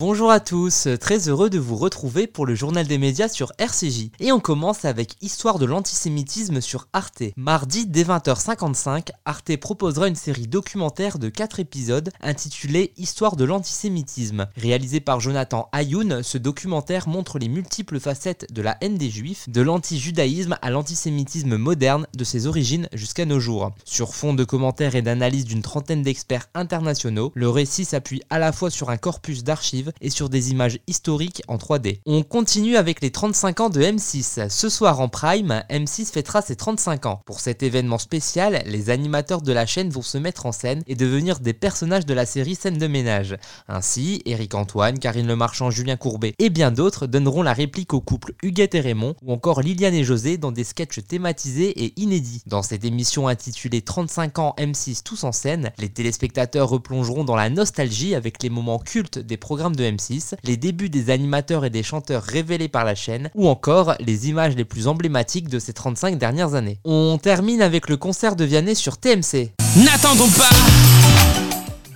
Bonjour à tous, très heureux de vous retrouver pour le journal des médias sur RCJ. Et on commence avec Histoire de l'antisémitisme sur Arte. Mardi dès 20h55, Arte proposera une série documentaire de 4 épisodes intitulée Histoire de l'antisémitisme. Réalisé par Jonathan Ayoun, ce documentaire montre les multiples facettes de la haine des juifs, de l'anti-judaïsme à l'antisémitisme moderne, de ses origines jusqu'à nos jours. Sur fond de commentaires et d'analyses d'une trentaine d'experts internationaux, le récit s'appuie à la fois sur un corpus d'archives et sur des images historiques en 3D. On continue avec les 35 ans de M6. Ce soir en prime, M6 fêtera ses 35 ans. Pour cet événement spécial, les animateurs de la chaîne vont se mettre en scène et devenir des personnages de la série Scène de ménage. Ainsi, Eric Antoine, Karine Le Marchand, Julien Courbet et bien d'autres donneront la réplique au couple Huguette et Raymond ou encore Liliane et José dans des sketchs thématisés et inédits. Dans cette émission intitulée 35 ans M6 tous en scène, les téléspectateurs replongeront dans la nostalgie avec les moments cultes des programmes de M6, les débuts des animateurs et des chanteurs révélés par la chaîne, ou encore les images les plus emblématiques de ces 35 dernières années. On termine avec le concert de Vianney sur TMC. N'attendons pas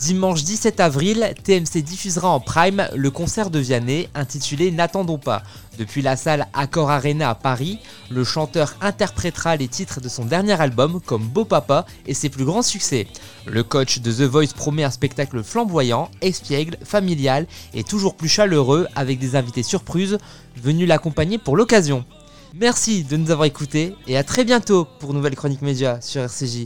Dimanche 17 avril, TMC diffusera en prime le concert de Vianney intitulé N'attendons pas. Depuis la salle Accor Arena à Paris, le chanteur interprétera les titres de son dernier album comme Beau Papa et ses plus grands succès. Le coach de The Voice promet un spectacle flamboyant, espiègle, familial et toujours plus chaleureux avec des invités surprises venus l'accompagner pour l'occasion. Merci de nous avoir écoutés et à très bientôt pour Nouvelle Chronique Média sur RCJ.